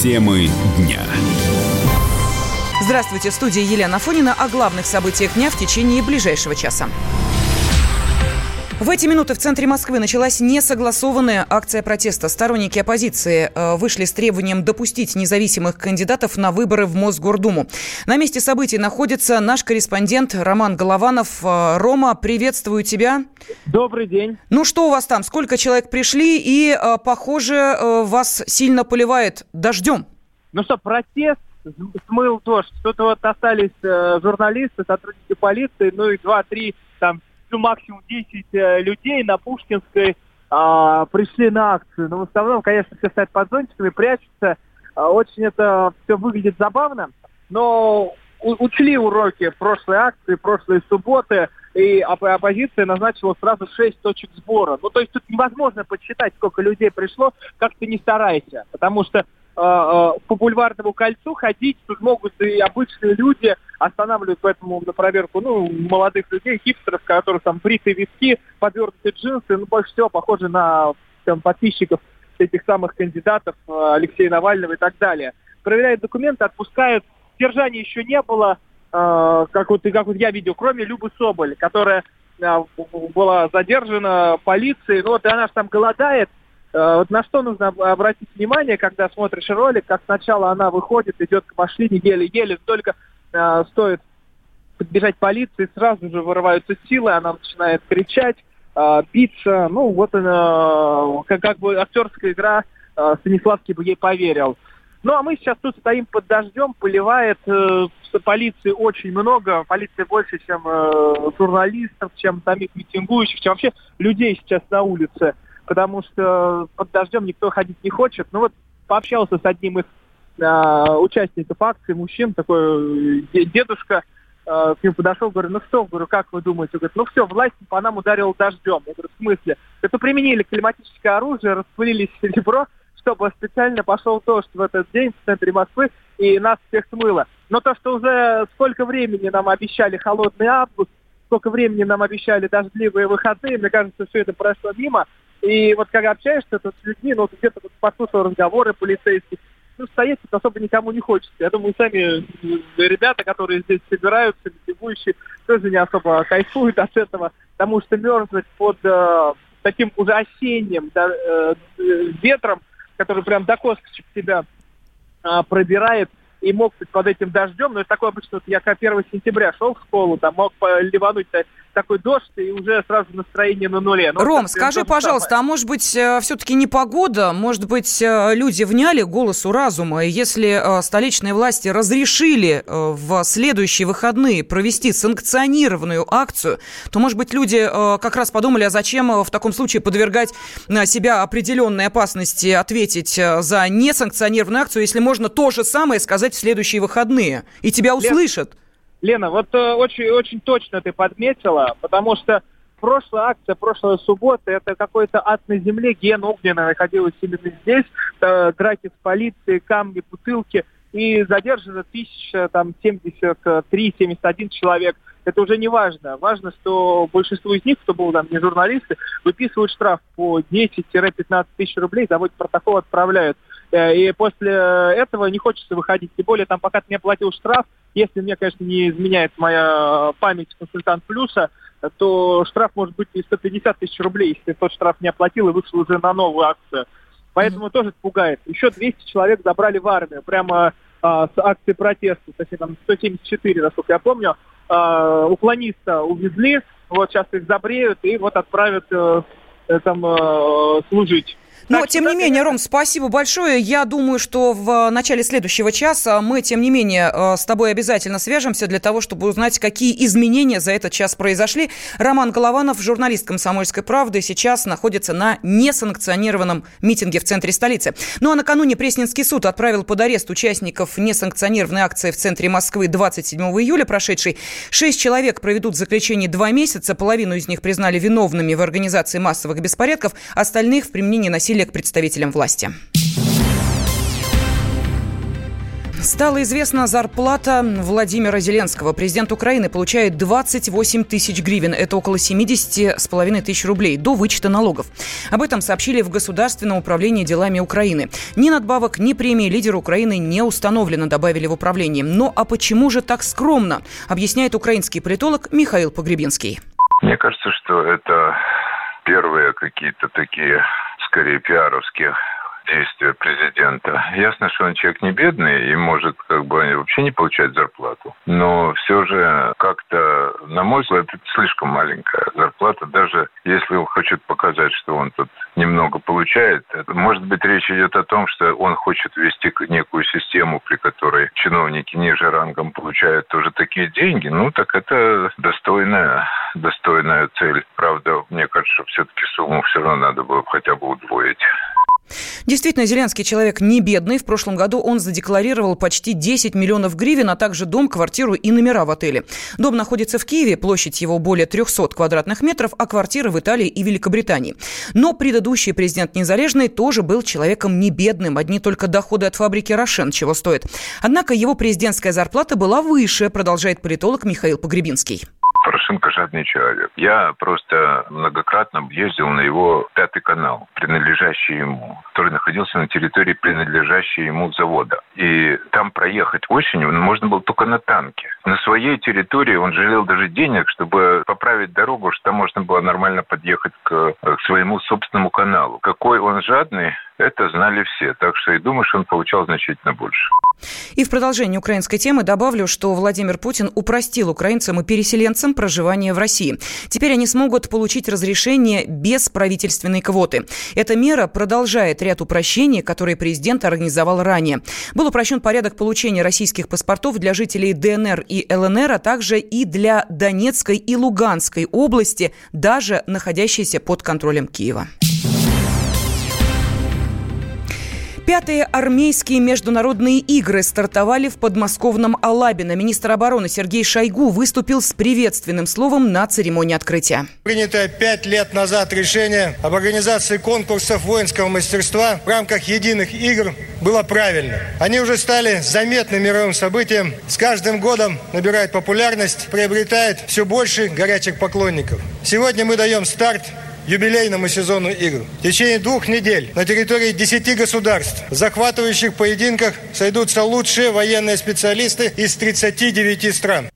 Темы дня. Здравствуйте, в студии Елена Фонина о главных событиях дня в течение ближайшего часа. В эти минуты в центре Москвы началась несогласованная акция протеста. Сторонники оппозиции э, вышли с требованием допустить независимых кандидатов на выборы в Мосгордуму. На месте событий находится наш корреспондент Роман Голованов. Э, Рома, приветствую тебя. Добрый день. Ну что у вас там? Сколько человек пришли? И, э, похоже, вас сильно поливает дождем. Ну что, протест смыл дождь. Тут вот остались журналисты, сотрудники полиции, ну и два-три там ну, максимум 10 э, людей на Пушкинской э, пришли на акцию. Но в основном, конечно, все стоят под зонтиками, прячутся. Э, очень это все выглядит забавно. Но у- учли уроки прошлой акции, прошлой субботы, и оп- оппозиция назначила сразу 6 точек сбора. Ну, то есть тут невозможно подсчитать, сколько людей пришло, как ты не старайся. Потому что по бульварному кольцу ходить, тут могут и обычные люди останавливают поэтому на проверку, ну, молодых людей, хипстеров, которых там бритые виски, подвернутые джинсы, ну, больше всего похожи на там, подписчиков этих самых кандидатов э, Алексея Навального и так далее. Проверяют документы, отпускают. Сдержания еще не было, как вот, как вот я видел, кроме Любы Соболь, которая была задержана полицией, ну вот и она же там голодает, Э, вот на что нужно обратить внимание, когда смотришь ролик, как сначала она выходит, идет к машине еле-еле, только э, стоит подбежать полиции, сразу же вырываются силы, она начинает кричать, э, биться. Ну, вот она, как, как бы актерская игра, э, Станиславский бы ей поверил. Ну, а мы сейчас тут стоим под дождем, поливает э, полиции очень много, полиции больше, чем э, журналистов, чем самих митингующих, чем вообще людей сейчас на улице потому что под дождем никто ходить не хочет. Ну вот пообщался с одним из э, участников акции, мужчин, такой э, дедушка, э, к нему подошел, говорю, ну что, говорю, как вы думаете? Говорит, ну все, власть по нам ударила дождем. Я говорю, в смысле? Это применили климатическое оружие, распылили серебро, чтобы специально пошел дождь в этот день в центре Москвы, и нас всех смыло. Но то, что уже сколько времени нам обещали холодный август, сколько времени нам обещали дождливые выходные, мне кажется, все это прошло мимо. И вот когда общаешься тут с людьми, ну, где-то вот послушал разговоры полицейских, ну, стоять тут особо никому не хочется. Я думаю, сами ребята, которые здесь собираются, бегущие, тоже не особо кайфуют от этого, потому что мерзнуть под э, таким уже осенним да, э, ветром, который прям до косточек тебя э, пробирает, и мог быть под этим дождем, но это такое обычно, вот я как 1 сентября шел в школу, там мог ливануть такой дождь, и уже сразу настроение на нуле. Но ну, Ром, скажи, пожалуйста, самое. а может быть, э, все-таки не погода? Может быть, э, люди вняли голосу разума? И если э, столичные власти разрешили в следующие выходные провести санкционированную акцию, то, может быть, люди как раз подумали, а зачем в таком случае подвергать себя определенной опасности ответить за несанкционированную акцию, если можно то же самое сказать в следующие выходные, и тебя услышат? Лет... Лена, вот э, очень, очень точно ты подметила, потому что прошлая акция, прошлая суббота, это какой-то ад на земле, ген огненный находилась именно здесь, э, драки с полицией, камни, бутылки, и задержано 1073-71 человек. Это уже не важно. Важно, что большинство из них, кто был там не журналисты, выписывают штраф по 10-15 тысяч рублей, заводят протокол, отправляют. Э, и после этого не хочется выходить. Тем более, там, пока ты не оплатил штраф, если мне, конечно, не изменяет моя память консультант плюса, то штраф может быть и 150 тысяч рублей, если тот штраф не оплатил и вышел уже на новую акцию. Поэтому mm-hmm. тоже пугает. Еще 200 человек забрали в армию, прямо а, с акции протеста, точнее там 174, насколько я помню. А, уклониста увезли, вот сейчас их забреют и вот отправят э, там э, служить. Но, тем не менее, Ром, спасибо большое. Я думаю, что в начале следующего часа мы, тем не менее, э, с тобой обязательно свяжемся для того, чтобы узнать, какие изменения за этот час произошли. Роман Голованов, журналист «Комсомольской правды», сейчас находится на несанкционированном митинге в центре столицы. Ну а накануне Пресненский суд отправил под арест участников несанкционированной акции в центре Москвы 27 июля прошедшей. Шесть человек проведут в заключении два месяца. Половину из них признали виновными в организации массовых беспорядков, остальных в применении насилия к представителям власти. Стала известна зарплата Владимира Зеленского. Президент Украины получает 28 тысяч гривен. Это около 70 с половиной тысяч рублей до вычета налогов. Об этом сообщили в Государственном управлении делами Украины. Ни надбавок, ни премии лидера Украины не установлено, добавили в управлении. Но а почему же так скромно, объясняет украинский политолог Михаил Погребинский. Мне кажется, что это первые какие-то такие, скорее, пиаровские действия президента. Ясно, что он человек не бедный и может как бы вообще не получать зарплату. Но все же как-то, на мой взгляд, это слишком маленькая зарплата. Даже если он хочет показать, что он тут немного получает, может быть, речь идет о том, что он хочет ввести некую систему, при которой чиновники ниже рангом получают тоже такие деньги. Ну, так это достойная, достойная цель. Правда, мне кажется, что все-таки сумму все равно надо было хотя бы удвоить. Действительно, Зеленский человек не бедный. В прошлом году он задекларировал почти 10 миллионов гривен, а также дом, квартиру и номера в отеле. Дом находится в Киеве, площадь его более 300 квадратных метров, а квартиры в Италии и Великобритании. Но предыдущий президент Незалежный тоже был человеком не бедным. Одни только доходы от фабрики «Рошен» чего стоит. Однако его президентская зарплата была выше, продолжает политолог Михаил Погребинский. Порошенко жадный человек. Я просто многократно ездил на его пятый канал, принадлежащий ему, который находился на территории, принадлежащей ему завода. И там проехать осенью можно было только на танке. На своей территории он жалел даже денег, чтобы поправить дорогу, что можно было нормально подъехать к, к своему собственному каналу. Какой он жадный, это знали все. Так что и думаю, что он получал значительно больше. И в продолжение украинской темы добавлю, что Владимир Путин упростил украинцам и переселенцам проживание в России. Теперь они смогут получить разрешение без правительственной квоты. Эта мера продолжает ряд упрощений, которые президент организовал ранее. Был упрощен порядок получения российских паспортов для жителей ДНР и ЛНР, а также и для Донецкой и Луганской области, даже находящейся под контролем Киева. Пятые армейские международные игры стартовали в подмосковном Алабино. Министр обороны Сергей Шойгу выступил с приветственным словом на церемонии открытия. Принятое пять лет назад решение об организации конкурсов воинского мастерства в рамках единых игр было правильно. Они уже стали заметным мировым событием. С каждым годом набирает популярность, приобретает все больше горячих поклонников. Сегодня мы даем старт юбилейному сезону игр. В течение двух недель на территории 10 государств в захватывающих поединках сойдутся лучшие военные специалисты из 39 стран.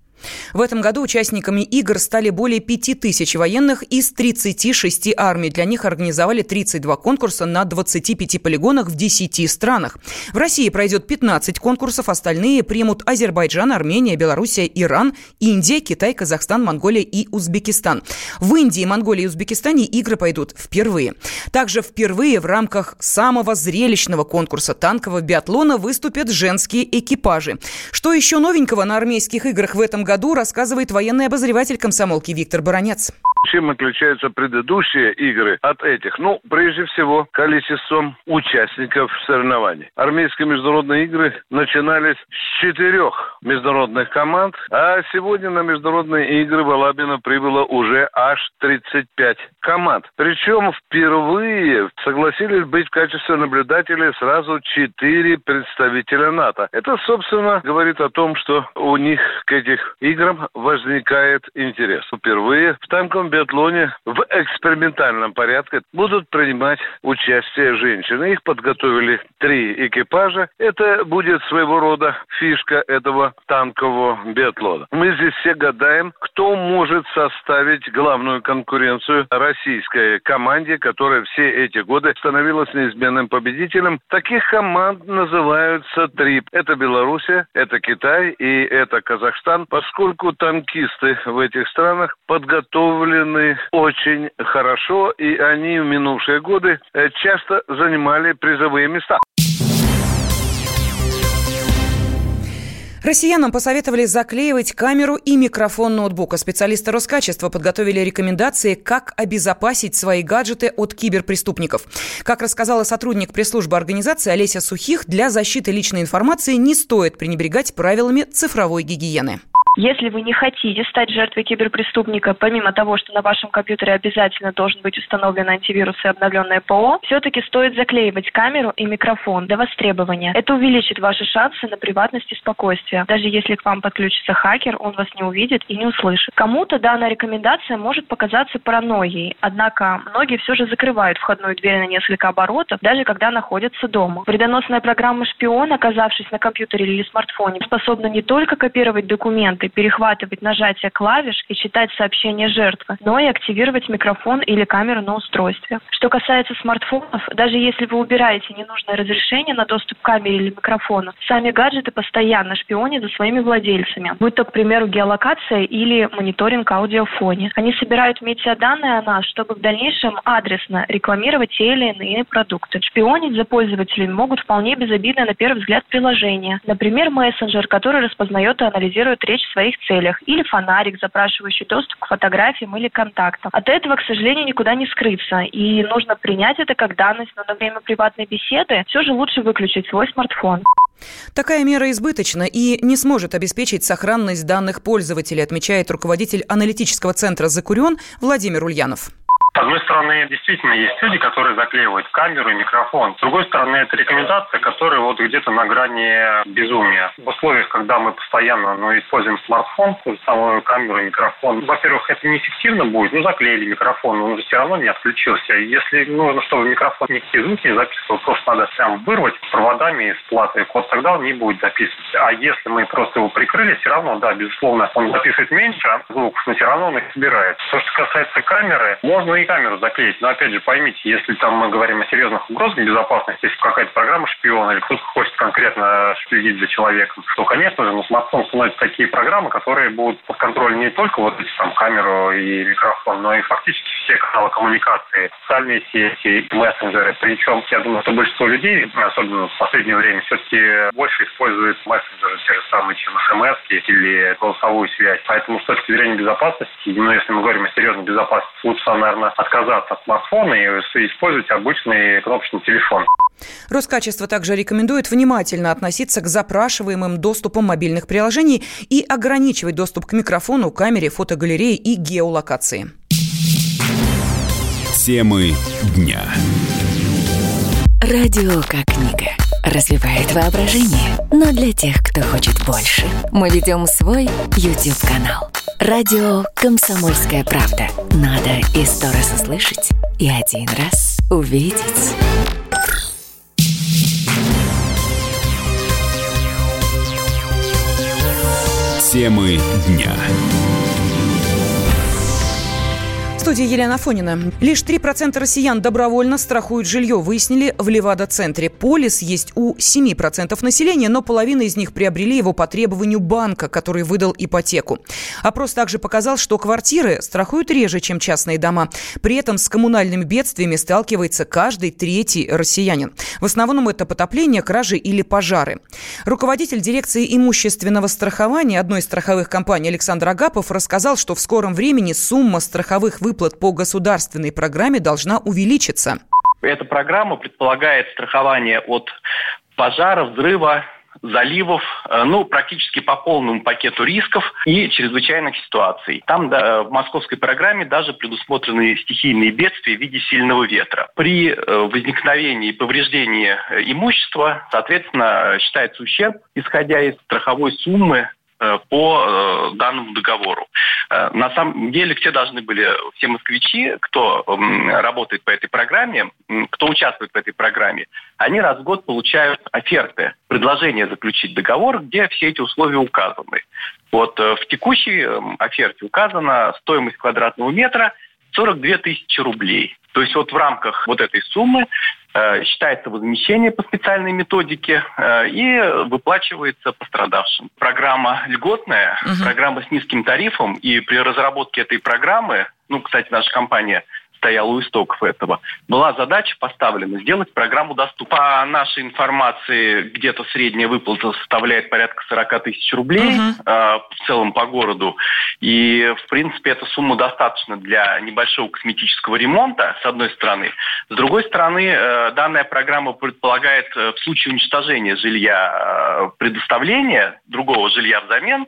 В этом году участниками игр стали более 5000 военных из 36 армий. Для них организовали 32 конкурса на 25 полигонах в 10 странах. В России пройдет 15 конкурсов, остальные примут Азербайджан, Армения, Белоруссия, Иран, Индия, Китай, Казахстан, Монголия и Узбекистан. В Индии, Монголии и Узбекистане игры пойдут впервые. Также впервые в рамках самого зрелищного конкурса танкового биатлона выступят женские экипажи. Что еще новенького на армейских играх в этом году рассказывает военный обозреватель комсомолки Виктор Баранец. Чем отличаются предыдущие игры от этих? Ну, прежде всего, количеством участников соревнований. Армейские международные игры начинались с четырех международных команд, а сегодня на международные игры в Алабино прибыло уже аж 35 команд. Причем впервые согласились быть в качестве наблюдателей сразу четыре представителя НАТО. Это, собственно, говорит о том, что у них к этих играм возникает интерес. Впервые в танковом биатлоне в экспериментальном порядке будут принимать участие женщины. Их подготовили три экипажа. Это будет своего рода фишка этого танкового биатлона. Мы здесь все гадаем, кто может составить главную конкуренцию российской команде, которая все эти годы становилась неизменным победителем. Таких команд называются три. Это Белоруссия, это Китай и это Казахстан, поскольку танкисты в этих странах подготовлены подготовлены очень хорошо, и они в минувшие годы э, часто занимали призовые места. Россиянам посоветовали заклеивать камеру и микрофон ноутбука. Специалисты Роскачества подготовили рекомендации, как обезопасить свои гаджеты от киберпреступников. Как рассказала сотрудник пресс-службы организации Олеся Сухих, для защиты личной информации не стоит пренебрегать правилами цифровой гигиены. Если вы не хотите стать жертвой киберпреступника, помимо того, что на вашем компьютере обязательно должен быть установлен антивирус и обновленное ПО, все-таки стоит заклеивать камеру и микрофон до востребования. Это увеличит ваши шансы на приватность и спокойствие. Даже если к вам подключится хакер, он вас не увидит и не услышит. Кому-то данная рекомендация может показаться паранойей, однако многие все же закрывают входную дверь на несколько оборотов, даже когда находятся дома. Вредоносная программа «Шпион», оказавшись на компьютере или смартфоне, способна не только копировать документы, и перехватывать нажатие клавиш и читать сообщения жертвы, но и активировать микрофон или камеру на устройстве. Что касается смартфонов, даже если вы убираете ненужное разрешение на доступ к камере или микрофону, сами гаджеты постоянно шпионят за своими владельцами, будь то, к примеру, геолокация или мониторинг аудиофоне. Они собирают метеоданные о нас, чтобы в дальнейшем адресно рекламировать те или иные продукты. Шпионить за пользователями могут вполне безобидно на первый взгляд приложения. Например, мессенджер, который распознает и анализирует речь своих целях, или фонарик, запрашивающий доступ к фотографиям или контактам. От этого, к сожалению, никуда не скрыться, и нужно принять это как данность, но на время приватной беседы все же лучше выключить свой смартфон. Такая мера избыточна и не сможет обеспечить сохранность данных пользователей, отмечает руководитель аналитического центра «Закурен» Владимир Ульянов. С одной стороны, действительно есть люди, которые заклеивают камеру и микрофон. С другой стороны, это рекомендация, которая вот где-то на грани безумия. В условиях, когда мы постоянно ну, используем смартфон, самую камеру и микрофон, во-первых, это неэффективно будет. Ну, заклеили микрофон, он все равно не отключился. Если нужно, чтобы микрофон никакие звуки не записывал, просто надо прям вырвать проводами из платы, вот тогда он не будет записывать. А если мы просто его прикрыли, все равно, да, безусловно, он записывает меньше звуков, но все равно он их собирает. То, что касается камеры, можно и камеру заклеить. Но опять же, поймите, если там мы говорим о серьезных угрозах безопасности, если какая-то программа шпиона или кто-то хочет конкретно следить за человеком, то, конечно же, на смартфон установят такие программы, которые будут под контролем не только вот эти там камеру и микрофон, но и фактически все каналы коммуникации, социальные сети, мессенджеры. Причем, я думаю, что большинство людей, особенно в последнее время, все-таки больше используют мессенджеры, те же самые, чем смс или голосовую связь. Поэтому с точки зрения безопасности, ну, если мы говорим о серьезной безопасности, лучше, наверное, отказаться от смартфона и использовать обычный кнопочный телефон. Роскачество также рекомендует внимательно относиться к запрашиваемым доступам мобильных приложений и ограничивать доступ к микрофону, камере, фотогалерее и геолокации. Темы дня. Радио как книга. Развивает воображение. Но для тех, кто хочет больше, мы ведем свой YouTube-канал. Радио «Комсомольская правда». Надо и сто раз услышать, и один раз увидеть. Темы дня студии Елена Фонина. Лишь 3% россиян добровольно страхуют жилье, выяснили в Левада-центре. Полис есть у 7% населения, но половина из них приобрели его по требованию банка, который выдал ипотеку. Опрос также показал, что квартиры страхуют реже, чем частные дома. При этом с коммунальными бедствиями сталкивается каждый третий россиянин. В основном это потопление, кражи или пожары. Руководитель дирекции имущественного страхования одной из страховых компаний Александр Агапов рассказал, что в скором времени сумма страховых выплат выплат по государственной программе должна увеличиться. Эта программа предполагает страхование от пожара, взрыва, заливов, э, ну, практически по полному пакету рисков и чрезвычайных ситуаций. Там да, в московской программе даже предусмотрены стихийные бедствия в виде сильного ветра. При э, возникновении повреждения э, имущества, соответственно, считается ущерб, исходя из страховой суммы Э, по э, данному договору. Э, на самом деле все должны были, все москвичи, кто работает по этой программе, кто участвует в этой программе, они раз в год получают оферты, предложение заключить договор, где все эти условия указаны. Вот в текущей оферте указана стоимость квадратного метра 42 тысячи рублей. То есть вот в рамках вот этой суммы Э, считается возмещение по специальной методике э, и выплачивается пострадавшим. Программа льготная, угу. программа с низким тарифом, и при разработке этой программы, ну, кстати, наша компания стояла у истоков этого, была задача поставлена сделать программу доступна. По нашей информации, где-то средняя выплата составляет порядка 40 тысяч рублей uh-huh. э, в целом по городу. И, в принципе, эта сумма достаточна для небольшого косметического ремонта, с одной стороны. С другой стороны, э, данная программа предполагает э, в случае уничтожения жилья э, предоставление другого жилья взамен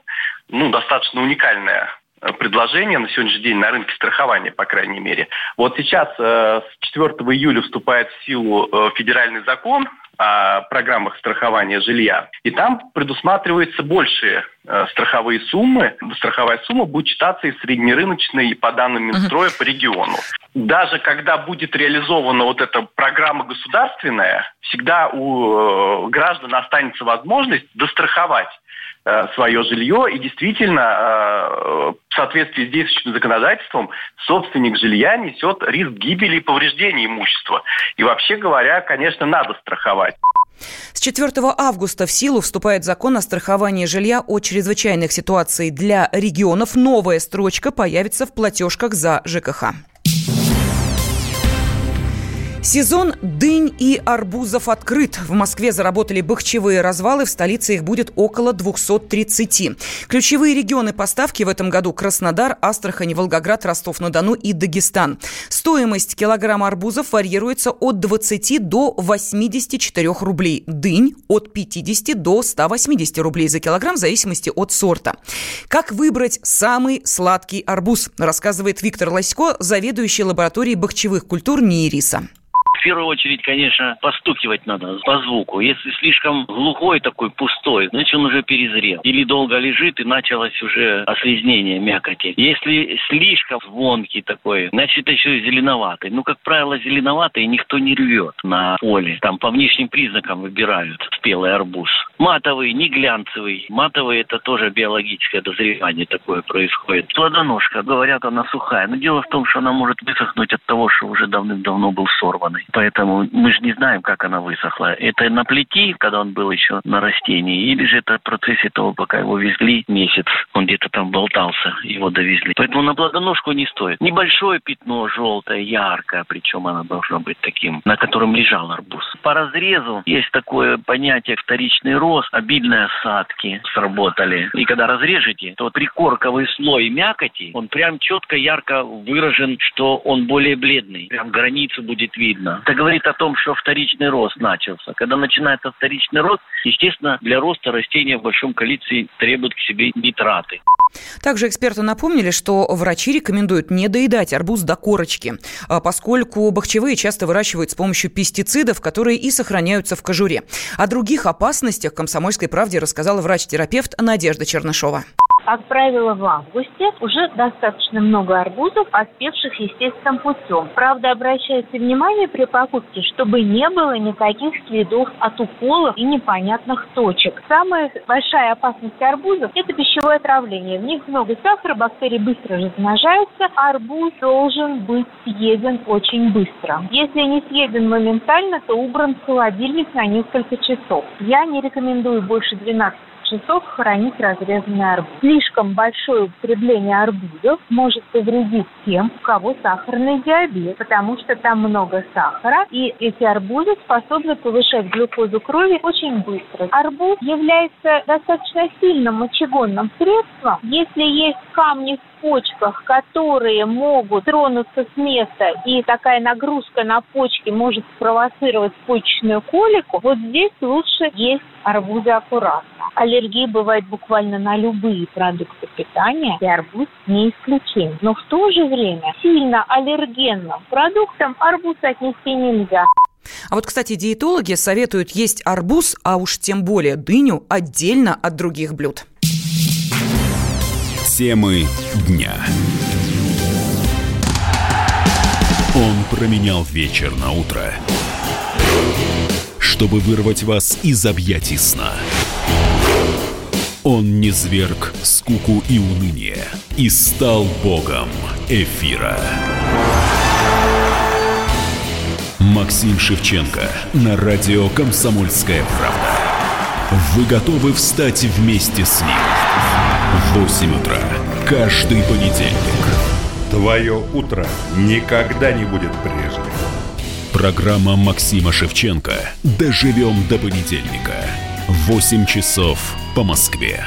ну, достаточно уникальное э, предложение на сегодняшний день на рынке страхования, по крайней мере. Вот сейчас э, с 4 июля вступает в силу э, федеральный закон о программах страхования жилья. И там предусматриваются большие э, страховые суммы. Страховая сумма будет считаться из среднерыночной по данным Минстроя по региону. Даже когда будет реализована вот эта программа государственная, всегда у э, граждан останется возможность достраховать э, свое жилье. И действительно, э, в соответствии с действующим законодательством, собственник жилья несет риск гибели и повреждения имущества. И вообще говоря, конечно, надо страховать. С 4 августа в силу вступает закон о страховании жилья о чрезвычайных ситуациях для регионов. Новая строчка появится в платежках за ЖКХ. Сезон дынь и арбузов открыт. В Москве заработали бахчевые развалы, в столице их будет около 230. Ключевые регионы поставки в этом году – Краснодар, Астрахань, Волгоград, Ростов-на-Дону и Дагестан. Стоимость килограмма арбузов варьируется от 20 до 84 рублей. Дынь – от 50 до 180 рублей за килограмм в зависимости от сорта. Как выбрать самый сладкий арбуз, рассказывает Виктор Лосько, заведующий лабораторией бахчевых культур НИИРИСа первую очередь, конечно, постукивать надо по звуку. Если слишком глухой такой, пустой, значит, он уже перезрел. Или долго лежит, и началось уже ослизнение мякоти. Если слишком звонкий такой, значит, еще и зеленоватый. Ну, как правило, зеленоватый никто не рвет на поле. Там по внешним признакам выбирают спелый арбуз. Матовый, не глянцевый. Матовый – это тоже биологическое дозревание такое происходит. Плодоножка, говорят, она сухая. Но дело в том, что она может высохнуть от того, что уже давным-давно был сорванный поэтому мы же не знаем, как она высохла. Это на плети, когда он был еще на растении, или же это в процессе того, пока его везли месяц, он где-то там болтался, его довезли. Поэтому на плодоножку не стоит. Небольшое пятно желтое, яркое, причем оно должно быть таким, на котором лежал арбуз. По разрезу есть такое понятие вторичный рост, обильные осадки сработали. И когда разрежете, то прикорковый слой мякоти, он прям четко, ярко выражен, что он более бледный. Прям границу будет видно. Это говорит о том, что вторичный рост начался. Когда начинается вторичный рост, естественно, для роста растения в большом количестве требуют к себе нитраты. Также эксперты напомнили, что врачи рекомендуют не доедать арбуз до корочки, а поскольку бахчевые часто выращивают с помощью пестицидов, которые и сохраняются в кожуре. О других опасностях «Комсомольской правде» рассказала врач-терапевт Надежда Чернышова. Как правило, в августе уже достаточно много арбузов, оспевших естественным путем. Правда, обращается внимание при покупке, чтобы не было никаких следов от уколов и непонятных точек. Самая большая опасность арбузов – это пищевое отравление. В них много сахара, бактерии быстро размножаются. Арбуз должен быть съеден очень быстро. Если не съеден моментально, то убран в холодильник на несколько часов. Я не рекомендую больше 12 часов хранить разрезанный арбуз. Слишком большое употребление арбузов может повредить тем, у кого сахарный диабет, потому что там много сахара, и эти арбузы способны повышать глюкозу крови очень быстро. Арбуз является достаточно сильным мочегонным средством. Если есть камни в почках, которые могут тронуться с места, и такая нагрузка на почки может спровоцировать почечную колику, вот здесь лучше есть арбузы аккуратно. Аллергии бывают буквально на любые продукты питания, и арбуз не исключение. Но в то же время сильно аллергенным продуктам арбуз отнести нельзя. А вот, кстати, диетологи советуют есть арбуз, а уж тем более дыню, отдельно от других блюд. Темы дня. Он променял вечер на утро, чтобы вырвать вас из объятий сна. Он не зверг скуку и уныние и стал богом эфира. Максим Шевченко на радио «Комсомольская правда». Вы готовы встать вместе с ним? В 8 утра каждый понедельник. Твое утро никогда не будет прежним. Программа Максима Шевченко «Доживем до понедельника». 8 часов по Москве.